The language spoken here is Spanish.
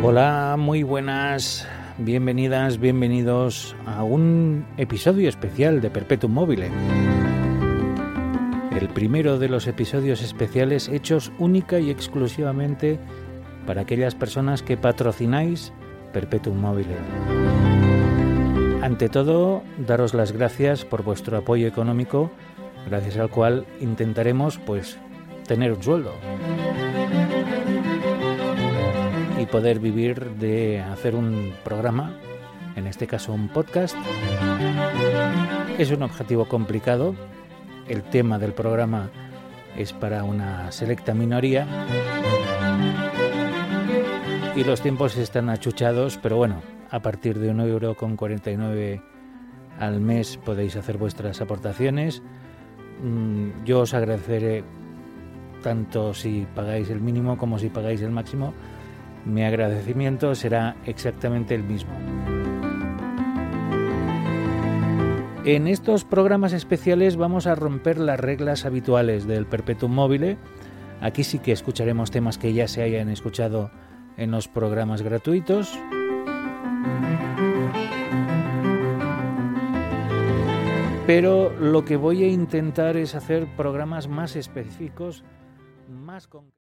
Muy buenas, bienvenidas, bienvenidos a un episodio especial de Perpetuum Mobile. El primero de los episodios especiales hechos única y exclusivamente para aquellas personas que patrocináis Perpetuum Mobile. Ante todo, daros las gracias por vuestro apoyo económico, gracias al cual intentaremos pues tener un sueldo y poder vivir de hacer un programa, en este caso un podcast. Es un objetivo complicado. El tema del programa es para una selecta minoría y los tiempos están achuchados, pero bueno, a partir de un euro con 49 al mes podéis hacer vuestras aportaciones. Mm, yo os agradeceré tanto si pagáis el mínimo como si pagáis el máximo mi agradecimiento será exactamente el mismo. En estos programas especiales vamos a romper las reglas habituales del Perpetuum Mobile. Aquí sí que escucharemos temas que ya se hayan escuchado en los programas gratuitos. Pero lo que voy a intentar es hacer programas más específicos, más concretos.